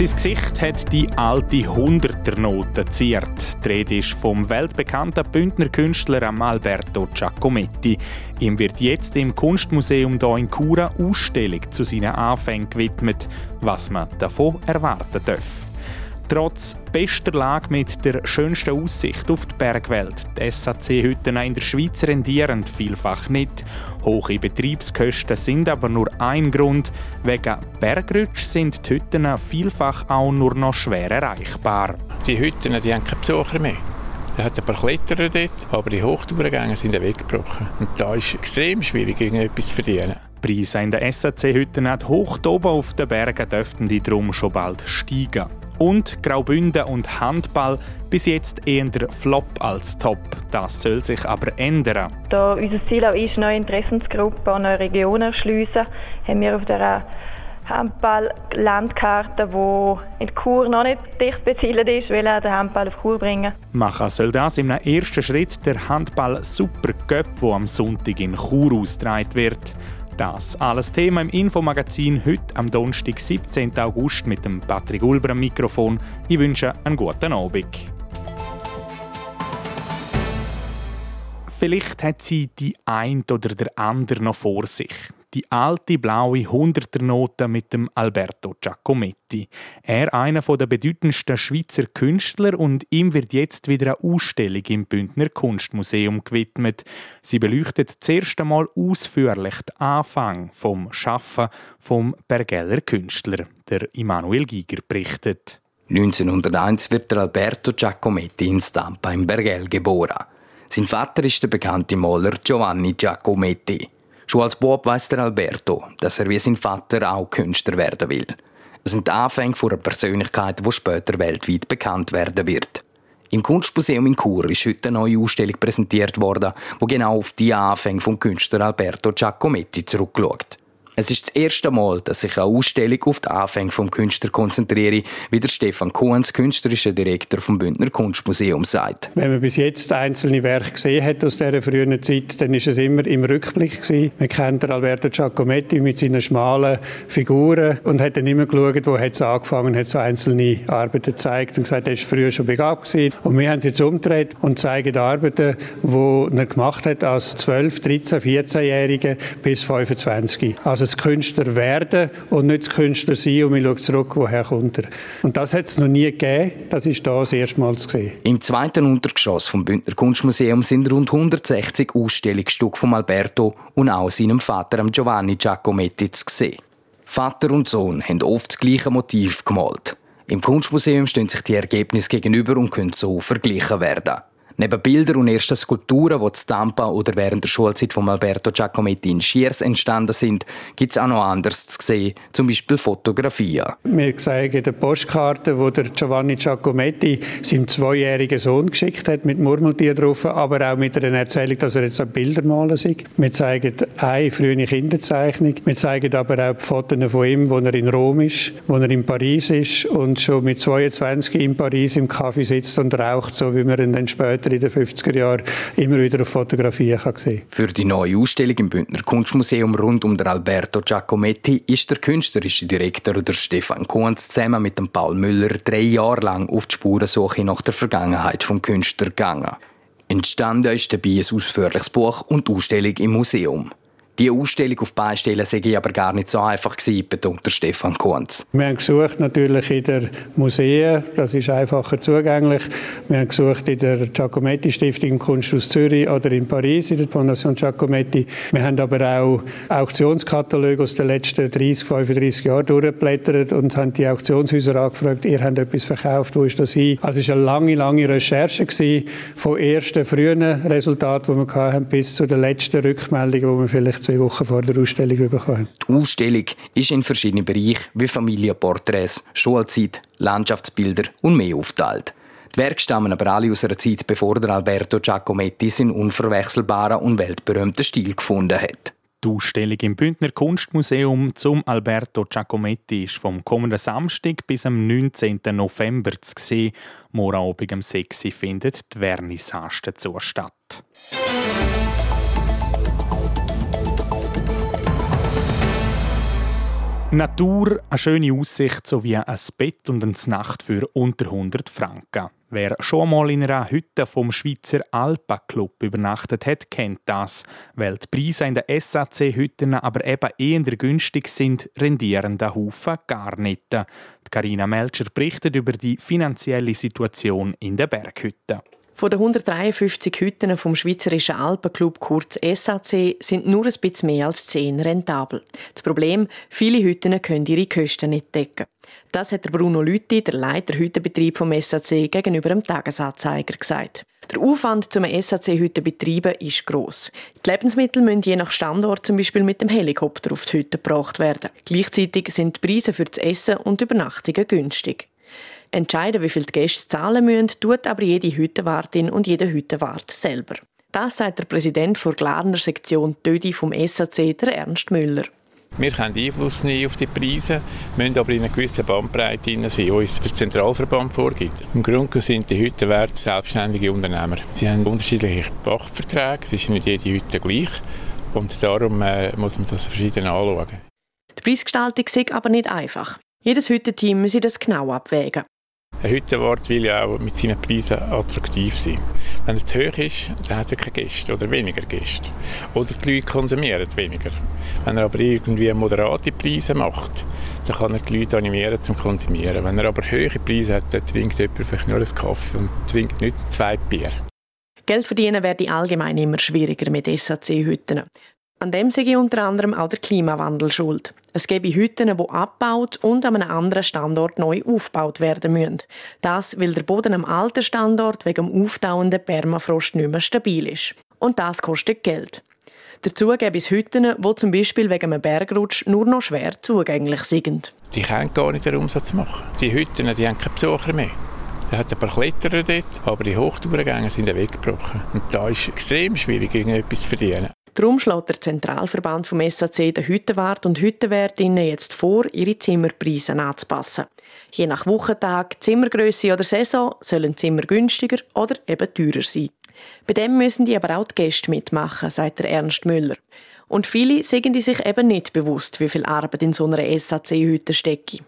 Sein Gesicht hat die alte Hunderternote ziert. Die Rede ist vom weltbekannten Bündner Künstler Alberto Giacometti. Ihm wird jetzt im Kunstmuseum hier in Cura Ausstellung zu seinen Anfängen gewidmet, was man davon erwarten darf. Trotz bester Lage mit der schönsten Aussicht auf die Bergwelt. Die SAC-Hütten in der Schweiz rendieren vielfach nicht. Hohe Betriebskosten sind aber nur ein Grund. Wegen Bergrutsch sind die Hütten vielfach auch nur noch schwer erreichbar. Die Hütten die haben keine Besucher mehr. Es hat ein paar Kletterer dort, aber die Hochtourengänger sind weggebrochen. Und da ist es extrem schwierig, irgendetwas zu verdienen. Die Preise in den SAC-Hütten hoch oben auf den Bergen dürften die drum schon bald steigen und Graubünden und Handball bis jetzt eher der Flop als Top. Das soll sich aber ändern. Da unser Ziel auch ist, neue Interessensgruppen an neue Regionen erschliessen, haben wir auf der Handball-Landkarte, die in Chur noch nicht dicht besiedelt ist, will den Handball auf Chur bringen. Machen soll das im ersten Schritt der Handball Super Cup, der am Sonntag in Chur ausgetragen wird. Das alles Thema im Infomagazin heute am Donnerstag, 17. August mit dem Patrick Ulber am Mikrofon. Ich wünsche einen guten Abend. Vielleicht hat sie die ein oder der andere noch vor sich die alte blaue Hunderternote mit dem Alberto Giacometti. Er einer der bedeutendsten Schweizer Künstler und ihm wird jetzt wieder eine Ausstellung im Bündner Kunstmuseum gewidmet. Sie beleuchtet das erste Mal ausführlich den Anfang vom Schaffen vom Bergeller Künstler. Der Immanuel Giger berichtet. 1901 wird der Alberto Giacometti in Stampa im Bergell geboren. Sein Vater ist der bekannte Maler Giovanni Giacometti. Schon als Bub weiß der Alberto, dass er wie sein Vater auch Künstler werden will. Es sind die Anfänge einer Persönlichkeit, die später weltweit bekannt werden wird. Im Kunstmuseum in Chur ist heute eine neue Ausstellung präsentiert worden, die genau auf die Anfänge vom Künstler Alberto Giacometti zurückschaut. Es ist das erste Mal, dass sich eine Ausstellung auf die Anfänge vom Künstler konzentriere, wie der Stefan Kuhns, künstlerischer Direktor vom Bündner Kunstmuseum, sagt. Wenn man bis jetzt einzelne Werke gesehen hat aus dieser frühen Zeit, dann ist es immer im Rückblick gewesen. Man kennt Alberto Giacometti mit seinen schmalen Figuren und hat dann immer geschaut, wo es angefangen, hat so einzelne Arbeiten gezeigt und gesagt, er ist früher schon begabt gewesen. Und wir haben es jetzt umgedreht und zeigen Arbeiten, die er gemacht hat als 12, 13, 14-Jährige bis 25. Also das Künstler werden und nicht das Künstler sein und man schaut zurück, woher kommt er. Und das hat es noch nie gegeben, das ist da das erste Mal zu. Im zweiten Untergeschoss vom Bündner Kunstmuseum sind rund 160 Ausstellungsstücke von Alberto und auch seinem Vater Giovanni Giacometti zu sehen. Vater und Sohn haben oft das gleiche Motiv gemalt. Im Kunstmuseum stehen sich die Ergebnisse gegenüber und können so verglichen werden. Neben Bildern und ersten Skulpturen, die in Tampa oder während der Schulzeit von Alberto Giacometti in Schiers entstanden sind, gibt es auch noch anderes zu sehen, zum Beispiel Fotografien. Wir zeigen die Postkarte, die der Giovanni Giacometti seinem zweijährigen Sohn geschickt hat, mit Murmeltier drauf, aber auch mit einer Erzählung, dass er jetzt Bilder malen soll. Wir zeigen eine frühe Kinderzeichnung. Wir zeigen aber auch die Fotos von ihm, wo er in Rom ist, wo er in Paris ist und schon mit 22 in Paris im Kaffee sitzt und raucht, so wie man ihn dann später später in den 50er Jahren immer wieder auf Fotografien kann sehen Für die neue Ausstellung im Bündner Kunstmuseum rund um den Alberto Giacometti ist der künstlerische Direktor der Stefan Kuhns zusammen mit dem Paul Müller drei Jahre lang auf die Spurensuche nach der Vergangenheit vom Künstler gegangen. Entstanden ist dabei ein ausführliches Buch und die Ausstellung im Museum. Die Ausstellung auf Beistellen sei aber gar nicht so einfach gewesen, betont Stefan Kunz. Wir haben gesucht natürlich in der Museen, das ist einfacher zugänglich. Wir haben gesucht in der Giacometti Stiftung im Kunsthaus Zürich oder in Paris in der Fondation Giacometti. Wir haben aber auch Auktionskataloge aus den letzten 30, 35 Jahren durchgeblättert und haben die Auktionshäuser angefragt, ihr habt etwas verkauft, wo ist das hin? Also es war eine lange, lange Recherche gewesen, von ersten frühen Resultaten, die wir hatten, bis zu den letzten Rückmeldungen, die wir vielleicht zwei Wochen vor der Ausstellung bekommen. Die Ausstellung ist in verschiedene Bereiche wie Familienporträts, Schulzeit, Landschaftsbilder und mehr aufteilt. Die Werke stammen aber alle aus einer Zeit, bevor der Alberto Giacometti seinen unverwechselbaren und weltberühmten Stil gefunden hat. Die Ausstellung im Bündner Kunstmuseum zum Alberto Giacometti ist vom kommenden Samstag bis am 19. November zu sehen. Morgen Abend um 6 Uhr findet die Vernissage dazu statt. Natur, eine schöne Aussicht sowie ein Bett und eine Nacht für unter 100 Franken. Wer schon mal in einer Hütte vom Schweizer Alpa Club übernachtet hat, kennt das. Weil die Preise in den SAC-Hütten aber eben eher günstig sind, rendieren der Haufen gar nicht. Karina Melcher berichtet über die finanzielle Situation in den Berghütten. Von den 153 Hütten vom Schweizerischen Alpenclub kurz SAC sind nur ein bisschen mehr als 10 rentabel. Das Problem, viele Hütten können ihre Kosten nicht decken. Das hat Bruno Lütti, der Leiter Hüttenbetrieb vom SAC, gegenüber dem Tagesanzeiger gesagt. Der Aufwand zum SAC-Hütten betreiben ist gross. Die Lebensmittel müssen je nach Standort zum Beispiel mit dem Helikopter auf die Hütte gebracht werden. Gleichzeitig sind die Preise für das Essen und Übernachtungen günstig. Entscheiden, wie viel die Gäste zahlen müssen, tut aber jede Hüttenwartin und jeder Hüttenwart selber. Das sagt der Präsident der Glarner Sektion Tödi vom SAC, der Ernst Müller. Wir können Einfluss nehmen auf die Preise, müssen aber in einer gewissen Bandbreite sein, die uns der Zentralverband vorgibt. Im Grunde sind die Hüttenwerte selbstständige Unternehmer. Sie haben unterschiedliche Pachtverträge, es ist nicht jede Hütte gleich und darum äh, muss man das verschieden anschauen. Die Preisgestaltung ist aber nicht einfach. Jedes Hüttenteam muss das genau abwägen. Ein Hüttenwart will ja auch mit seinen Preisen attraktiv sein. Wenn er zu hoch ist, dann hat er keine Gäste oder weniger Gäste. Oder die Leute konsumieren weniger. Wenn er aber irgendwie moderate Preise macht, dann kann er die Leute animieren zum Konsumieren. Wenn er aber hohe Preise hat, dann trinkt jemand vielleicht nur einen Kaffee und trinkt nicht zwei Bier. Geld verdienen werde allgemein immer schwieriger mit SAC-Hütten. An dem sei unter anderem auch der Klimawandel schuld. Es gebe Hütten, die abgebaut und an einem anderen Standort neu aufgebaut werden müssen. Das, weil der Boden am alten Standort wegen dem auftauenden Permafrost nicht mehr stabil ist. Und das kostet Geld. Dazu gäbe es Hütten, die zum Beispiel wegen einem Bergrutsch nur noch schwer zugänglich sind. Die können gar nicht den Umsatz machen. Die Hütten die haben keine Besucher mehr. Er hat ein paar Kletterer dort, aber die Hochtourengänger sind weggebrochen. Und da ist es extrem schwierig, irgendetwas zu verdienen. Darum schlägt der Zentralverband vom SAC den Hüttenwart und Hüttenwärtinnen jetzt vor, ihre Zimmerpreise anzupassen. Je nach Wochentag, Zimmergröße oder Saison sollen Zimmer günstiger oder eben teurer sein. Bei dem müssen die aber auch die Gäste mitmachen, sagt der Ernst Müller. Und viele sind sich eben nicht bewusst, wie viel Arbeit in so einer SAC-Hütte stecke.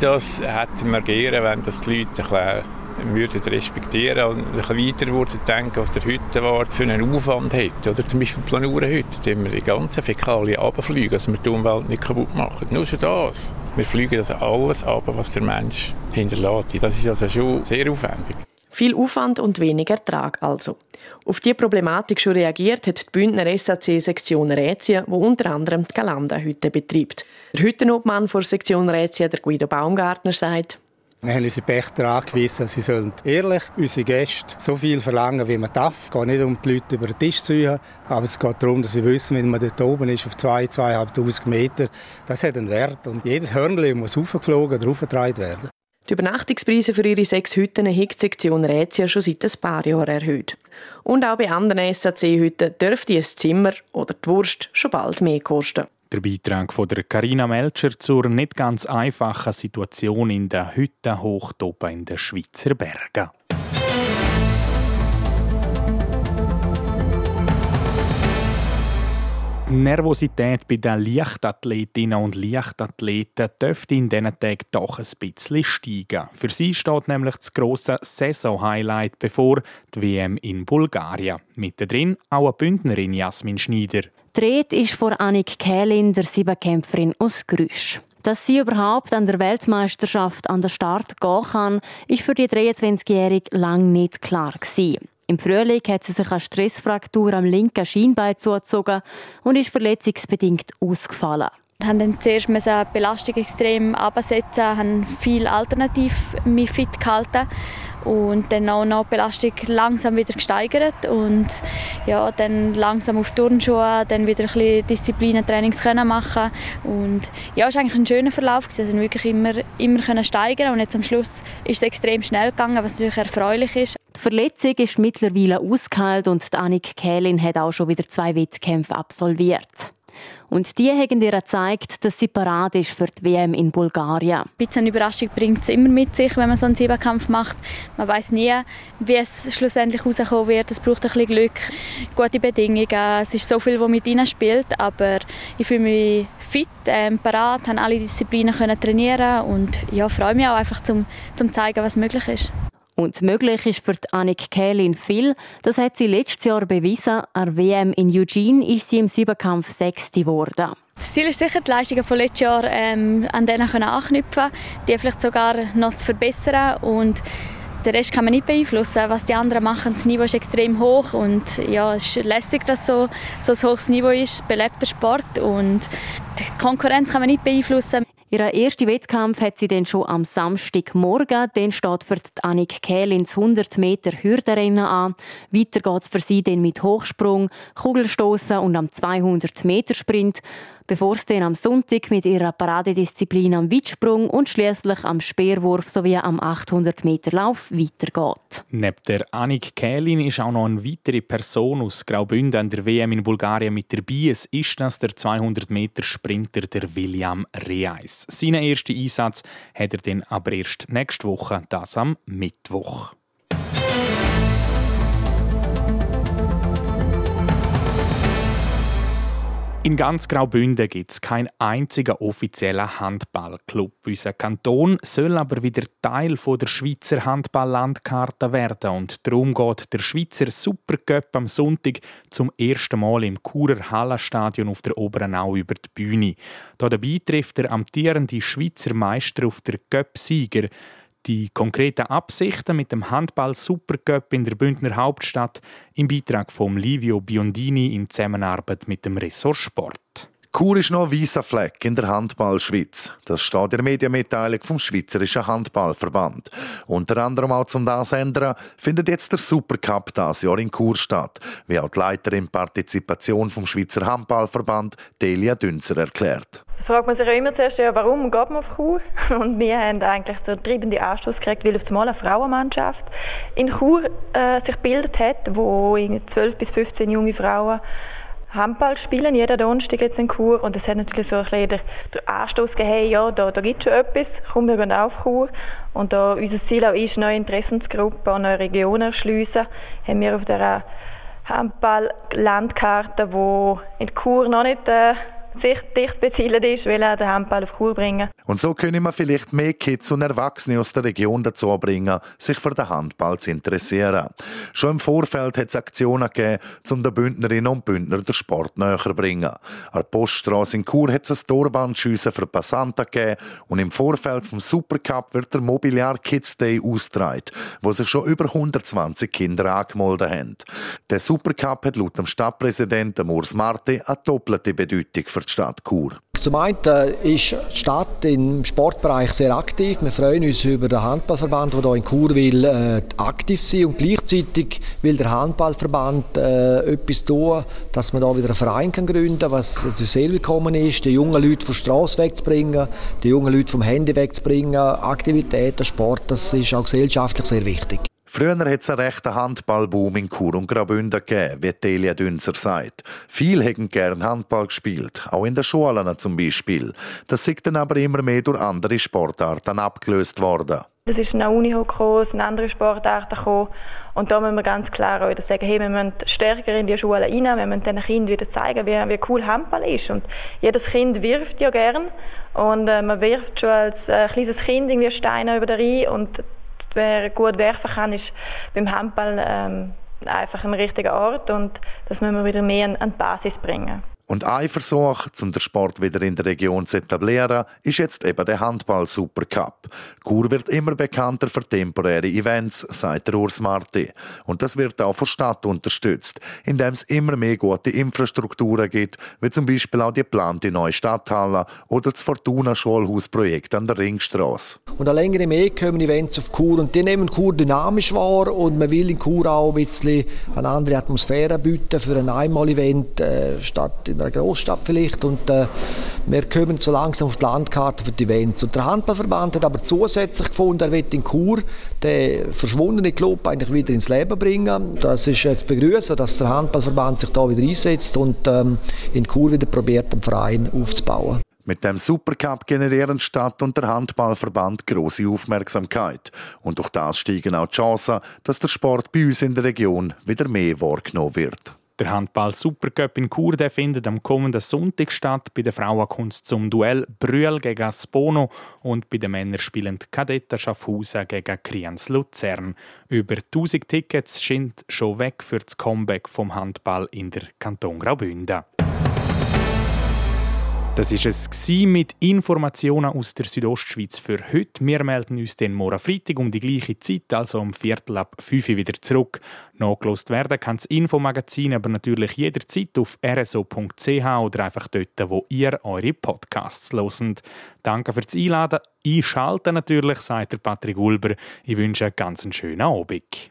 Das hätte man gerne, wenn das die Leute bisschen würden respektieren und ein bisschen weiter würden denken, was der Hüttenwart für einen Aufwand hat. Oder zum Beispiel Planurenhütte, da wir die ganzen Fäkalien runterfliegen, dass wir die Umwelt nicht kaputt machen. Nur schon das. Wir fliegen das alles ab, was der Mensch hinterlässt. Das ist also schon sehr aufwendig. Viel Aufwand und wenig Ertrag also. Auf diese Problematik schon reagiert hat die Bündner SAC-Sektion Rätien, wo unter anderem die Galanda-Hütte betreibt. Der Hüttenobmann der Sektion Rätien, der Guido Baumgartner, sagt, wir haben unsere Pächter angewiesen, sie sollen ehrlich unsere Gäste so viel verlangen, wie man darf. Es geht nicht um die Leute über den Tisch zu ziehen, aber es geht darum, dass sie wissen, wenn man dort oben ist, auf 2, 2'500 Meter, das hat einen Wert. Und jedes Hörnchen muss aufgeflogen oder aufgetragen werden. Die Übernachtungspreise für ihre sechs Hütten hat die Sektion Rätien schon seit ein paar Jahren erhöht. Und auch bei anderen SAC-Hütten dürfte ein Zimmer oder die Wurst schon bald mehr kosten. Der Beitrag von der Carina Melcher zur nicht ganz einfachen Situation in der Hütte hoch in den Schweizer Bergen. Nervosität bei den Leichtathletinnen und Leichtathleten dürfte in diesen Tagen doch ein bisschen steigen. Für sie steht nämlich das grosse Saison-Highlight bevor, die WM in Bulgarien. Mittendrin auch eine Bündnerin Jasmin Schneider. Dreht ist vor Annik Kählin, der Siebenkämpferin aus Grüsch. Dass sie überhaupt an der Weltmeisterschaft an den Start gehen kann, ist für die 23-Jährige lange nicht klar gewesen. Im Frühling hat sie sich eine Stressfraktur am linken Schienbein zugezogen und ist verletzungsbedingt ausgefallen. Haben dann zuerst die Belastung extrem absetzen, haben viel alternativ mich fit gehalten und dann auch noch die Belastung langsam wieder gesteigert und ja, dann langsam auf Turnschuhe, dann wieder ein bisschen Disziplinentrainings können machen und ja, es war eigentlich ein schöner Verlauf gewesen. Also wirklich immer, immer können steigern und jetzt am Schluss ist es extrem schnell gegangen, was natürlich erfreulich ist. Die Verletzung ist mittlerweile ausgeheilt und Annik Kählin hat auch schon wieder zwei Wettkämpfe absolviert. Und die haben ihr gezeigt, dass sie parat ist für die WM in Bulgarien. Ein bisschen Überraschung bringt es immer mit sich, wenn man so einen Siebenkampf macht. Man weiß nie, wie es schlussendlich rauskommen wird. Es braucht ein bisschen Glück, gute Bedingungen. Es ist so viel, was mit ihnen spielt, aber ich fühle mich fit, ähm, parat, habe alle Disziplinen können trainieren und ja, freue mich auch einfach, zum, zum zeigen, was möglich ist. Und möglich ist für Annik Kählin viel. Das hat sie letztes Jahr bewiesen. An WM in Eugene ist sie im Siebenkampf Sechste geworden. Das Ziel ist sicher, die Leistungen von letztes Jahr ähm, an denen anknüpfen, die vielleicht sogar noch zu verbessern und den Rest kann man nicht beeinflussen, was die anderen machen. Das Niveau ist extrem hoch und ja, es ist lässig, dass so, so ein hohes Niveau ist, belebter Sport und die Konkurrenz kann man nicht beeinflussen. Ihren ersten Wettkampf hat sie dann schon am Samstagmorgen. Dann steht für Annik Kehl ins 100 Meter Hürdenrennen an. Weiter geht es für sie dann mit Hochsprung, Kugelstoßen und am 200 Meter Sprint bevor es dann am Sonntag mit ihrer Paradedisziplin am Weitsprung und schließlich am Speerwurf sowie am 800 Meter Lauf weitergeht. Neben der Annik Kählin ist auch noch eine weitere Person aus Graubünden an der WM in Bulgarien mit dabei. Es ist das der 200 Meter Sprinter der William Reis. Seinen ersten Einsatz hat er dann aber erst nächste Woche, das am Mittwoch. In ganz Graubünden gibt es keinen einzigen offiziellen Handballclub. Unser Kanton soll aber wieder Teil der Schweizer Handballlandkarte werden und darum geht der Schweizer Supercup am Sonntag zum ersten Mal im Churer Hallenstadion auf der Obernau über die Bühne. Hier dabei trifft der amtierende Schweizer Meister auf der Cup-Sieger. Die konkreten Absichten mit dem Handball Supercup in der Bündner Hauptstadt im Beitrag von Livio Biondini in Zusammenarbeit mit dem Ressort Sport. Chur ist noch ein weißer Fleck in der Handball-Schweiz. Das steht in der Medienmitteilung vom Schweizerischen Handballverband. Unter anderem auch zum das ändern, findet jetzt der Supercup das Jahr in Chur statt, wie auch die Leiterin Partizipation vom Schweizer Handballverband Delia Dünzer erklärt. Da fragt man sich auch immer zuerst, ja, warum geht man auf Chur? Und wir haben eigentlich so einen treibenden Anstoß gekriegt, weil auf einmal eine Frauenmannschaft in Chur äh, sich gebildet hat, wo 12 bis 15 junge Frauen Handball spielen, jeder Donnerstag jetzt in Chur. Und das hat natürlich so ein bisschen den Anstoß gegeben, ja, da, da gibt es schon etwas, komm, wir gehen auf Chur. Und da unser Ziel auch ist, neue Interessensgruppen und neue Regionen erschliessen, haben wir auf der Handball-Landkarte, die in Chur noch nicht äh, sich dicht besiedelt ist, will er den Handball auf Kur bringen. Und so können wir vielleicht mehr Kids und Erwachsene aus der Region dazu bringen, sich für den Handball zu interessieren. Schon im Vorfeld hat es Aktionen gegeben, um den Bündnerinnen und Bündner den Sport näher zu bringen. An der Poststraße in Chur hat es ein Torbandschiessen für Passanten gegeben und im Vorfeld vom Supercup wird der Mobiliar Kids Day ausgetragen, wo sich schon über 120 Kinder angemeldet haben. Der Supercup hat laut dem Stadtpräsidenten Urs Marti eine doppelte Bedeutung für die Stadt Chur. Zum einen ist die Stadt im Sportbereich sehr aktiv. Wir freuen uns über den Handballverband, der hier in Chur will, äh, aktiv sein und gleichzeitig will der Handballverband äh, etwas tun, dass man da wieder einen Verein kann gründen kann, was sehr willkommen ist, die jungen Leute von der Straße wegzubringen, die jungen Leute vom Handy wegzubringen, Aktivitäten, Sport, das ist auch gesellschaftlich sehr wichtig. Früher hat es einen rechten Handballboom in Chur und Graubünden gegeben, wie Delia Dünzer sagt. Viele hätten gern Handball gespielt, auch in den Schulen zum Beispiel. Das ist dann aber immer mehr durch andere Sportarten abgelöst worden. Es ist eine Uni gekommen, es sind andere Sportarten gekommen. Und da müssen wir ganz klar auch sagen, hey, wir müssen stärker in die Schulen rein, wir müssen den Kindern wieder zeigen, wie, wie cool Handball ist. Und jedes Kind wirft ja gern und äh, man wirft schon als äh, kleines Kind irgendwie Steine über den Rhein und wer gut werfen kann, ist beim Handball ähm, einfach ein richtiger Ort und das müssen wir wieder mehr an, an die Basis bringen. Und ein Versuch, um den Sport wieder in der Region zu etablieren, ist jetzt eben der Handball-Supercup. Chur wird immer bekannter für temporäre Events, sagt der Urs Marti. Und das wird auch von Stadt unterstützt, indem es immer mehr gute Infrastrukturen gibt, wie zum Beispiel auch die geplante neue Stadthalle oder das Fortuna-Schulhausprojekt an der Ringstraße. Und eine längere mehr kommen Events auf Chur und die nehmen Chur dynamisch wahr und man will in Chur auch ein bisschen eine andere Atmosphäre bieten für ein Einmal-Event äh, statt in einer Großstadt vielleicht. Und äh, wir kommen so langsam auf die Landkarte für die Events. Und der Handballverband hat aber zusätzlich gefunden, er wird in Chur den verschwundenen Club eigentlich wieder ins Leben bringen. Das ist jetzt begrüßen, dass der Handballverband sich da wieder einsetzt und ähm, in Chur wieder probiert, den Verein aufzubauen. Mit dem Supercup generieren Stadt und der Handballverband große Aufmerksamkeit. Und durch das steigen auch die Chancen, dass der Sport bei uns in der Region wieder mehr wahrgenommen wird. Der Handball Supercup in Chur findet am kommenden Sonntag statt. Bei der Frauenkunst zum Duell Brühl gegen Spono und bei den Männern spielen Kadetten Schaffhausen gegen Kriens Luzern. Über 1000 Tickets sind schon weg für das Comeback vom Handball in der Kanton Graubünden. Das ist es mit Informationen aus der Südostschweiz für heute. Wir melden uns den morgen Freitag um die gleiche Zeit, also um Viertel ab 5 Uhr wieder zurück. Nachgelost werden kann das Infomagazin aber natürlich jederzeit auf rso.ch oder einfach dort, wo ihr eure Podcasts loset. Danke fürs Einladen. Einschalten natürlich, sagt der Patrick Ulber. Ich wünsche einen ganz schönen Abend.